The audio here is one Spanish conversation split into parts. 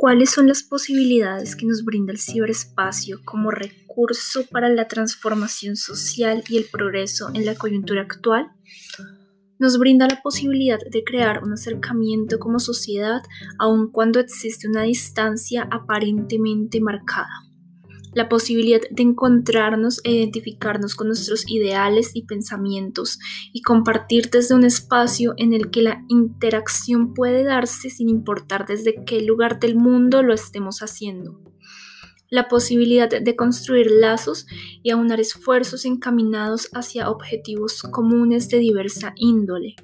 ¿Cuáles son las posibilidades que nos brinda el ciberespacio como recurso para la transformación social y el progreso en la coyuntura actual? Nos brinda la posibilidad de crear un acercamiento como sociedad aun cuando existe una distancia aparentemente marcada la posibilidad de encontrarnos e identificarnos con nuestros ideales y pensamientos y compartir desde un espacio en el que la interacción puede darse sin importar desde qué lugar del mundo lo estemos haciendo. La posibilidad de construir lazos y aunar esfuerzos encaminados hacia objetivos comunes de diversa índole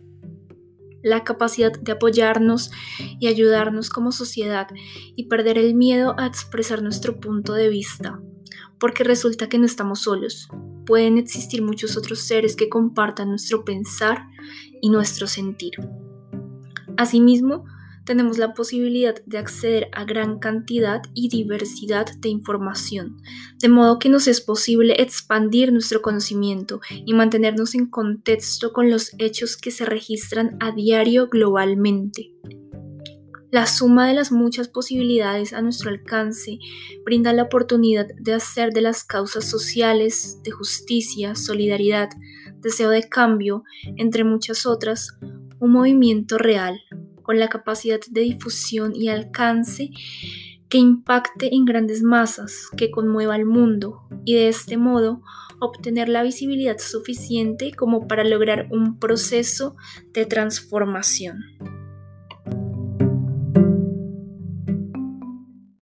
la capacidad de apoyarnos y ayudarnos como sociedad y perder el miedo a expresar nuestro punto de vista, porque resulta que no estamos solos. Pueden existir muchos otros seres que compartan nuestro pensar y nuestro sentir. Asimismo, tenemos la posibilidad de acceder a gran cantidad y diversidad de información, de modo que nos es posible expandir nuestro conocimiento y mantenernos en contexto con los hechos que se registran a diario globalmente. La suma de las muchas posibilidades a nuestro alcance brinda la oportunidad de hacer de las causas sociales, de justicia, solidaridad, deseo de cambio, entre muchas otras, un movimiento real, con la capacidad de difusión y alcance que impacte en grandes masas, que conmueva al mundo y de este modo obtener la visibilidad suficiente como para lograr un proceso de transformación.